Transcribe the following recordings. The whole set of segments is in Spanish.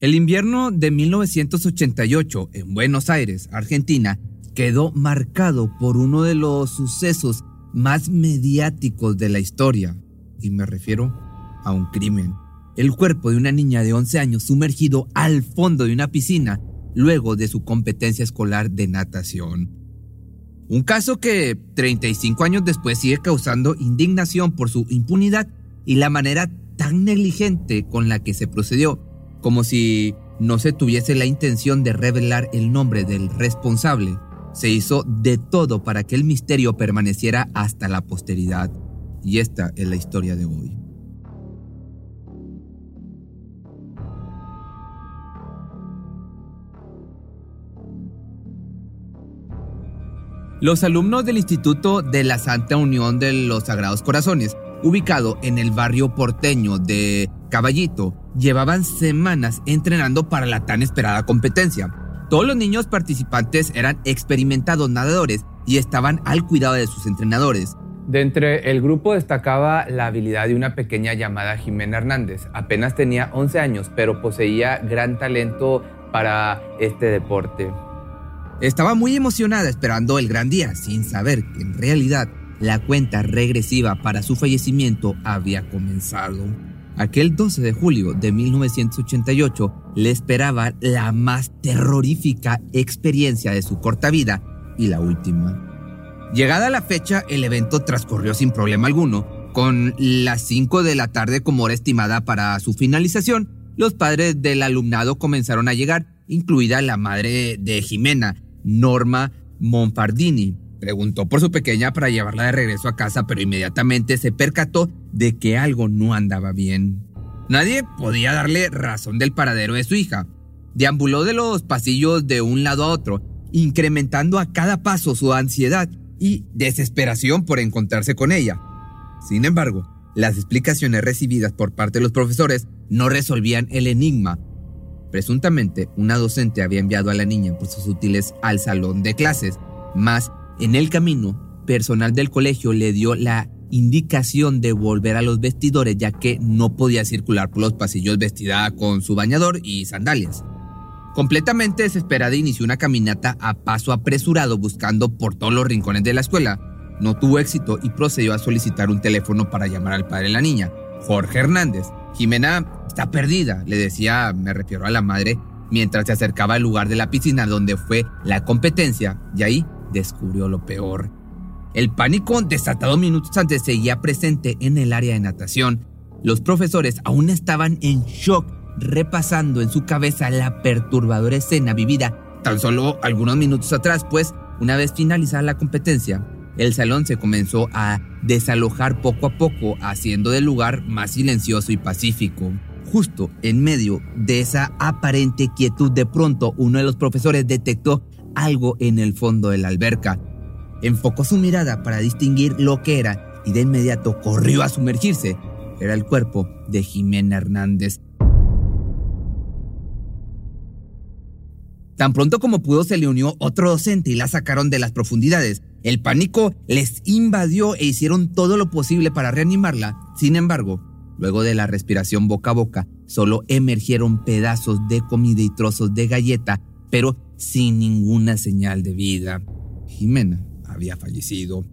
El invierno de 1988 en Buenos Aires, Argentina, quedó marcado por uno de los sucesos más mediáticos de la historia, y me refiero a un crimen. El cuerpo de una niña de 11 años sumergido al fondo de una piscina luego de su competencia escolar de natación. Un caso que 35 años después sigue causando indignación por su impunidad y la manera tan negligente con la que se procedió, como si no se tuviese la intención de revelar el nombre del responsable. Se hizo de todo para que el misterio permaneciera hasta la posteridad. Y esta es la historia de hoy. Los alumnos del Instituto de la Santa Unión de los Sagrados Corazones, ubicado en el barrio porteño de Caballito, llevaban semanas entrenando para la tan esperada competencia. Todos los niños participantes eran experimentados nadadores y estaban al cuidado de sus entrenadores. De entre el grupo destacaba la habilidad de una pequeña llamada Jimena Hernández. Apenas tenía 11 años, pero poseía gran talento para este deporte. Estaba muy emocionada esperando el gran día, sin saber que en realidad la cuenta regresiva para su fallecimiento había comenzado. Aquel 12 de julio de 1988 le esperaba la más terrorífica experiencia de su corta vida y la última. Llegada la fecha, el evento transcurrió sin problema alguno. Con las 5 de la tarde como hora estimada para su finalización, los padres del alumnado comenzaron a llegar, incluida la madre de Jimena, Norma Monfardini. Preguntó por su pequeña para llevarla de regreso a casa, pero inmediatamente se percató de que algo no andaba bien. Nadie podía darle razón del paradero de su hija. Deambuló de los pasillos de un lado a otro, incrementando a cada paso su ansiedad y desesperación por encontrarse con ella. Sin embargo, las explicaciones recibidas por parte de los profesores no resolvían el enigma. Presuntamente, una docente había enviado a la niña por sus útiles al salón de clases, más en el camino, personal del colegio le dio la indicación de volver a los vestidores ya que no podía circular por los pasillos vestida con su bañador y sandalias. Completamente desesperada inició una caminata a paso apresurado buscando por todos los rincones de la escuela. No tuvo éxito y procedió a solicitar un teléfono para llamar al padre de la niña, Jorge Hernández. Jimena está perdida, le decía, me refiero a la madre, mientras se acercaba al lugar de la piscina donde fue la competencia y ahí descubrió lo peor. El pánico desatado minutos antes seguía presente en el área de natación. Los profesores aún estaban en shock, repasando en su cabeza la perturbadora escena vivida tan solo algunos minutos atrás, pues una vez finalizada la competencia, el salón se comenzó a desalojar poco a poco, haciendo del lugar más silencioso y pacífico. Justo en medio de esa aparente quietud, de pronto uno de los profesores detectó algo en el fondo de la alberca. Enfocó su mirada para distinguir lo que era y de inmediato corrió a sumergirse. Era el cuerpo de Jimena Hernández. Tan pronto como pudo se le unió otro docente y la sacaron de las profundidades. El pánico les invadió e hicieron todo lo posible para reanimarla. Sin embargo, luego de la respiración boca a boca, solo emergieron pedazos de comida y trozos de galleta, pero sin ninguna señal de vida. Jimena había fallecido.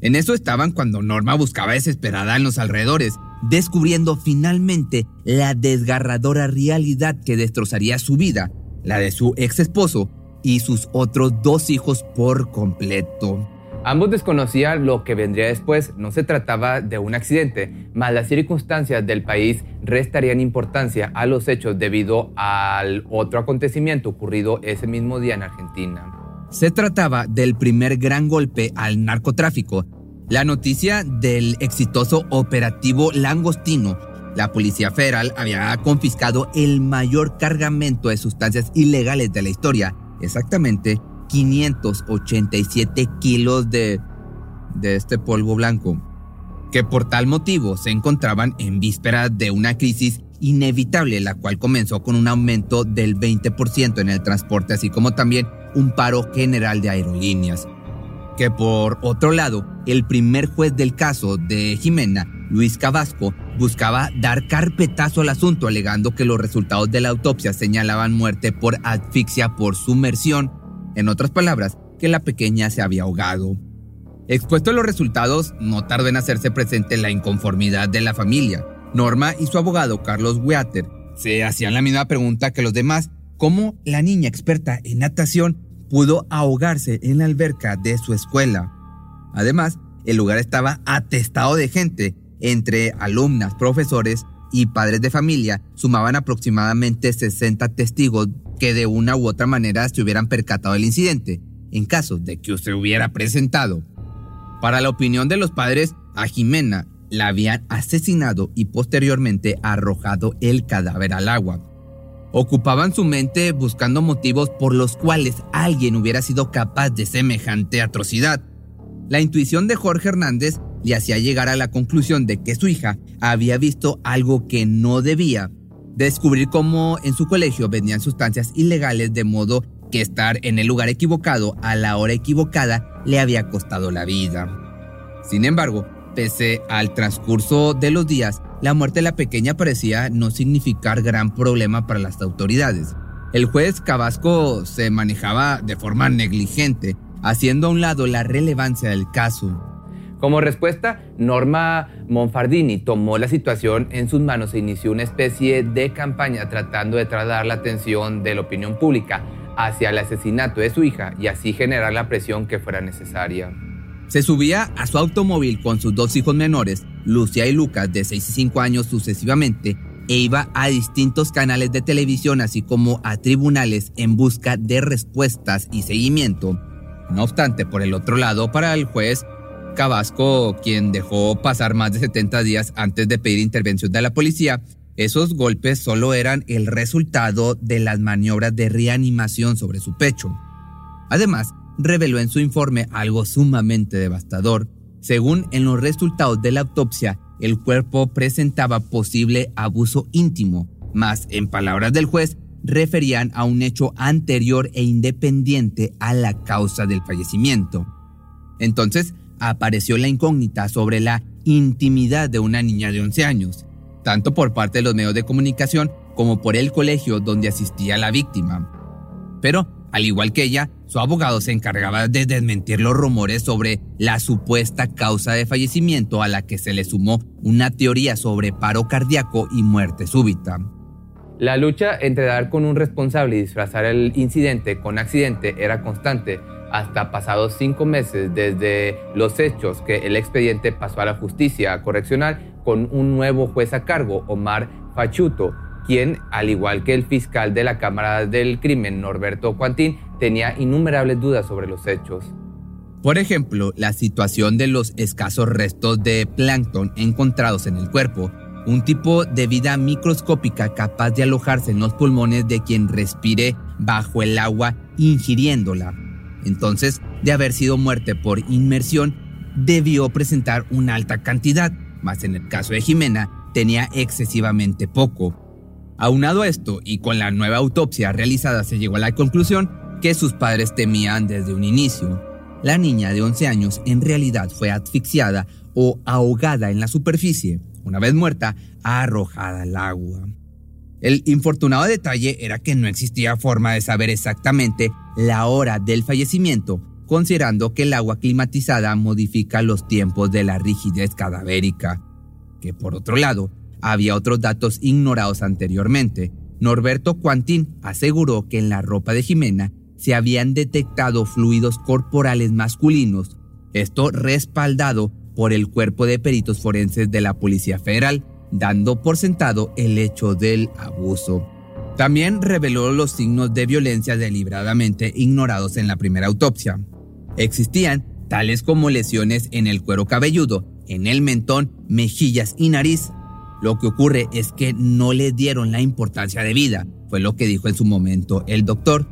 En eso estaban cuando Norma buscaba desesperada en los alrededores, descubriendo finalmente la desgarradora realidad que destrozaría su vida, la de su ex esposo y sus otros dos hijos por completo. Ambos desconocían lo que vendría después, no se trataba de un accidente, mas las circunstancias del país restarían importancia a los hechos debido al otro acontecimiento ocurrido ese mismo día en Argentina. Se trataba del primer gran golpe al narcotráfico. La noticia del exitoso operativo Langostino la Policía Federal había confiscado el mayor cargamento de sustancias ilegales de la historia, exactamente 587 kilos de, de este polvo blanco, que por tal motivo se encontraban en vísperas de una crisis inevitable, la cual comenzó con un aumento del 20% en el transporte, así como también un paro general de aerolíneas. Que por otro lado, el primer juez del caso de Jimena, Luis Cabasco, buscaba dar carpetazo al asunto, alegando que los resultados de la autopsia señalaban muerte por asfixia por sumersión, en otras palabras, que la pequeña se había ahogado. Expuesto a los resultados, no tardó en hacerse presente la inconformidad de la familia. Norma y su abogado Carlos Weater se hacían la misma pregunta que los demás, ¿cómo la niña experta en natación pudo ahogarse en la alberca de su escuela? Además, el lugar estaba atestado de gente, entre alumnas, profesores y padres de familia, sumaban aproximadamente 60 testigos que de una u otra manera se hubieran percatado del incidente, en caso de que se hubiera presentado. Para la opinión de los padres, a Jimena la habían asesinado y posteriormente arrojado el cadáver al agua. Ocupaban su mente buscando motivos por los cuales alguien hubiera sido capaz de semejante atrocidad. La intuición de Jorge Hernández le hacía llegar a la conclusión de que su hija había visto algo que no debía, descubrir cómo en su colegio vendían sustancias ilegales de modo que estar en el lugar equivocado a la hora equivocada le había costado la vida. Sin embargo, Pese al transcurso de los días, la muerte de la pequeña parecía no significar gran problema para las autoridades. El juez Cabasco se manejaba de forma negligente, haciendo a un lado la relevancia del caso. Como respuesta, Norma Monfardini tomó la situación en sus manos e inició una especie de campaña tratando de trasladar la atención de la opinión pública hacia el asesinato de su hija y así generar la presión que fuera necesaria. Se subía a su automóvil con sus dos hijos menores, Lucia y Lucas, de 6 y 5 años sucesivamente, e iba a distintos canales de televisión, así como a tribunales en busca de respuestas y seguimiento. No obstante, por el otro lado, para el juez Cabasco, quien dejó pasar más de 70 días antes de pedir intervención de la policía, esos golpes solo eran el resultado de las maniobras de reanimación sobre su pecho. Además, reveló en su informe algo sumamente devastador. Según en los resultados de la autopsia, el cuerpo presentaba posible abuso íntimo, más en palabras del juez, referían a un hecho anterior e independiente a la causa del fallecimiento. Entonces, apareció la incógnita sobre la intimidad de una niña de 11 años, tanto por parte de los medios de comunicación como por el colegio donde asistía la víctima. Pero al igual que ella, su abogado se encargaba de desmentir los rumores sobre la supuesta causa de fallecimiento a la que se le sumó una teoría sobre paro cardíaco y muerte súbita. La lucha entre dar con un responsable y disfrazar el incidente con accidente era constante hasta pasados cinco meses desde los hechos que el expediente pasó a la justicia correccional con un nuevo juez a cargo, Omar Fachuto, quien, al igual que el fiscal de la Cámara del Crimen, Norberto Cuantín, tenía innumerables dudas sobre los hechos. Por ejemplo, la situación de los escasos restos de plancton encontrados en el cuerpo, un tipo de vida microscópica capaz de alojarse en los pulmones de quien respire bajo el agua ingiriéndola. Entonces, de haber sido muerte por inmersión, debió presentar una alta cantidad, mas en el caso de Jimena tenía excesivamente poco. Aunado esto y con la nueva autopsia realizada se llegó a la conclusión que sus padres temían desde un inicio. La niña de 11 años en realidad fue asfixiada o ahogada en la superficie, una vez muerta, arrojada al agua. El infortunado detalle era que no existía forma de saber exactamente la hora del fallecimiento, considerando que el agua climatizada modifica los tiempos de la rigidez cadavérica, que por otro lado había otros datos ignorados anteriormente. Norberto Quantín aseguró que en la ropa de Jimena se habían detectado fluidos corporales masculinos, esto respaldado por el cuerpo de peritos forenses de la Policía Federal, dando por sentado el hecho del abuso. También reveló los signos de violencia deliberadamente ignorados en la primera autopsia. Existían tales como lesiones en el cuero cabelludo, en el mentón, mejillas y nariz, Lo que ocurre es que no le dieron la importancia de vida, fue lo que dijo en su momento el doctor,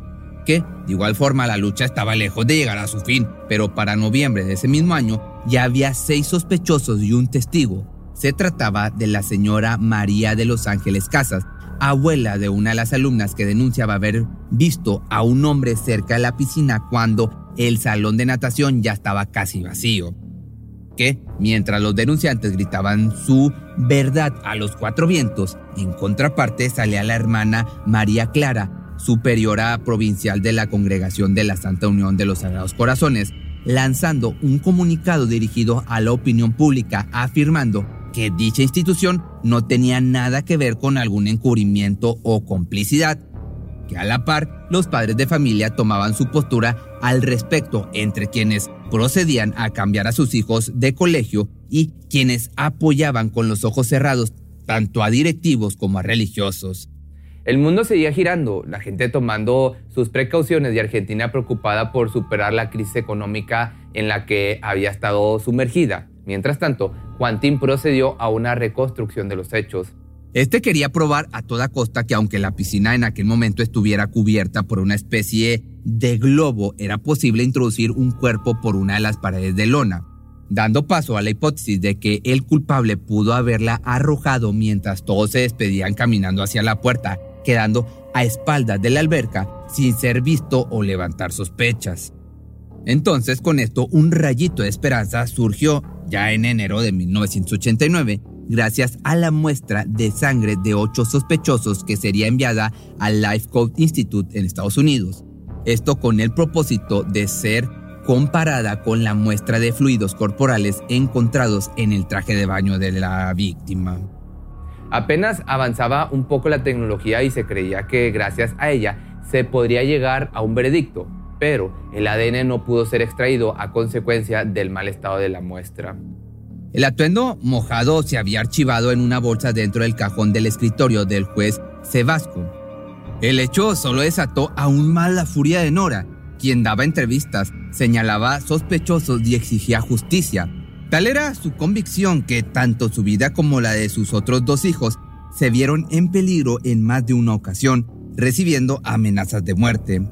que de igual forma la lucha estaba lejos de llegar a su fin, pero para noviembre de ese mismo año ya había seis sospechosos y un testigo. Se trataba de la señora María de Los Ángeles Casas, abuela de una de las alumnas que denunciaba haber visto a un hombre cerca de la piscina cuando el salón de natación ya estaba casi vacío. Que, mientras los denunciantes gritaban su verdad a los cuatro vientos, en contraparte salía la hermana María Clara, superiora provincial de la Congregación de la Santa Unión de los Sagrados Corazones, lanzando un comunicado dirigido a la opinión pública afirmando que dicha institución no tenía nada que ver con algún encubrimiento o complicidad, que a la par los padres de familia tomaban su postura al respecto entre quienes procedían a cambiar a sus hijos de colegio y quienes apoyaban con los ojos cerrados tanto a directivos como a religiosos. El mundo seguía girando, la gente tomando sus precauciones y Argentina preocupada por superar la crisis económica en la que había estado sumergida. Mientras tanto, Quantin procedió a una reconstrucción de los hechos. Este quería probar a toda costa que aunque la piscina en aquel momento estuviera cubierta por una especie de globo, era posible introducir un cuerpo por una de las paredes de lona, dando paso a la hipótesis de que el culpable pudo haberla arrojado mientras todos se despedían caminando hacia la puerta, quedando a espaldas de la alberca sin ser visto o levantar sospechas. Entonces con esto un rayito de esperanza surgió ya en enero de 1989 gracias a la muestra de sangre de ocho sospechosos que sería enviada al Life Code Institute en Estados Unidos. Esto con el propósito de ser comparada con la muestra de fluidos corporales encontrados en el traje de baño de la víctima. Apenas avanzaba un poco la tecnología y se creía que gracias a ella se podría llegar a un veredicto, pero el ADN no pudo ser extraído a consecuencia del mal estado de la muestra. El atuendo mojado se había archivado en una bolsa dentro del cajón del escritorio del juez Sebasco. El hecho solo desató aún más la furia de Nora, quien daba entrevistas, señalaba sospechosos y exigía justicia. Tal era su convicción que tanto su vida como la de sus otros dos hijos se vieron en peligro en más de una ocasión, recibiendo amenazas de muerte.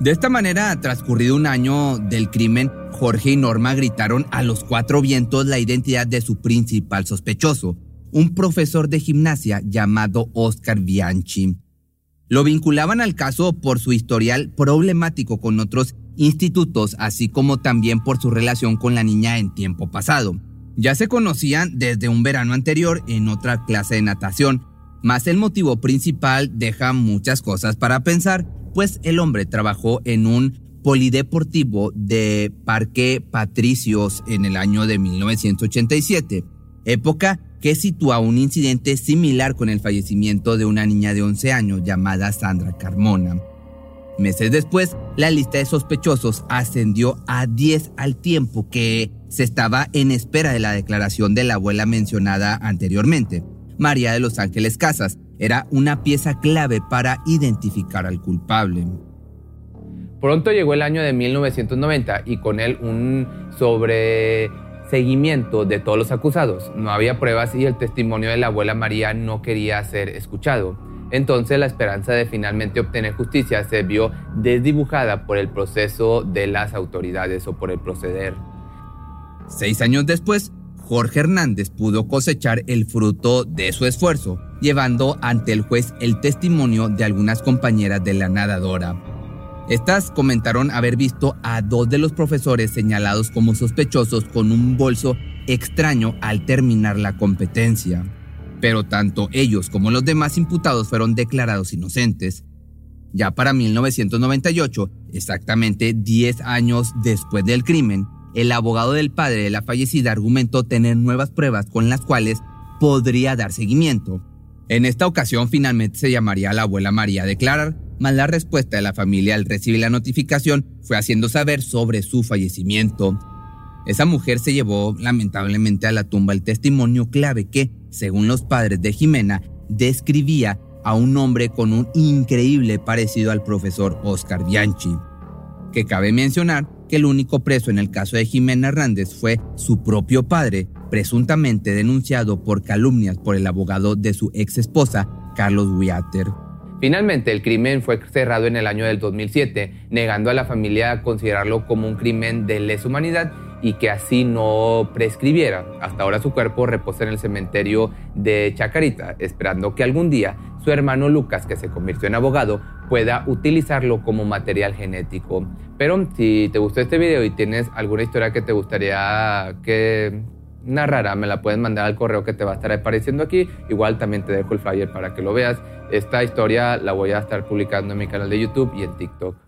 De esta manera, transcurrido un año del crimen, Jorge y Norma gritaron a los cuatro vientos la identidad de su principal sospechoso, un profesor de gimnasia llamado Oscar Bianchi. Lo vinculaban al caso por su historial problemático con otros institutos, así como también por su relación con la niña en tiempo pasado. Ya se conocían desde un verano anterior en otra clase de natación, mas el motivo principal deja muchas cosas para pensar pues el hombre trabajó en un polideportivo de Parque Patricios en el año de 1987, época que sitúa un incidente similar con el fallecimiento de una niña de 11 años llamada Sandra Carmona. Meses después, la lista de sospechosos ascendió a 10 al tiempo que se estaba en espera de la declaración de la abuela mencionada anteriormente, María de los Ángeles Casas, era una pieza clave para identificar al culpable. Pronto llegó el año de 1990 y con él un sobreseguimiento de todos los acusados. No había pruebas y el testimonio de la abuela María no quería ser escuchado. Entonces la esperanza de finalmente obtener justicia se vio desdibujada por el proceso de las autoridades o por el proceder. Seis años después, Jorge Hernández pudo cosechar el fruto de su esfuerzo, llevando ante el juez el testimonio de algunas compañeras de la nadadora. Estas comentaron haber visto a dos de los profesores señalados como sospechosos con un bolso extraño al terminar la competencia. Pero tanto ellos como los demás imputados fueron declarados inocentes. Ya para 1998, exactamente 10 años después del crimen, el abogado del padre de la fallecida argumentó tener nuevas pruebas con las cuales podría dar seguimiento. En esta ocasión finalmente se llamaría a la abuela María a declarar, mas la respuesta de la familia al recibir la notificación fue haciendo saber sobre su fallecimiento. Esa mujer se llevó lamentablemente a la tumba el testimonio clave que, según los padres de Jimena, describía a un hombre con un increíble parecido al profesor Oscar Bianchi, que cabe mencionar que el único preso en el caso de Jimena Hernández fue su propio padre, presuntamente denunciado por calumnias por el abogado de su ex esposa, Carlos Wiater. Finalmente, el crimen fue cerrado en el año del 2007, negando a la familia considerarlo como un crimen de lesa humanidad y que así no prescribiera. Hasta ahora su cuerpo reposa en el cementerio de Chacarita, esperando que algún día su hermano Lucas, que se convirtió en abogado, pueda utilizarlo como material genético. Pero si te gustó este video y tienes alguna historia que te gustaría que narrara, me la puedes mandar al correo que te va a estar apareciendo aquí. Igual también te dejo el flyer para que lo veas. Esta historia la voy a estar publicando en mi canal de YouTube y en TikTok.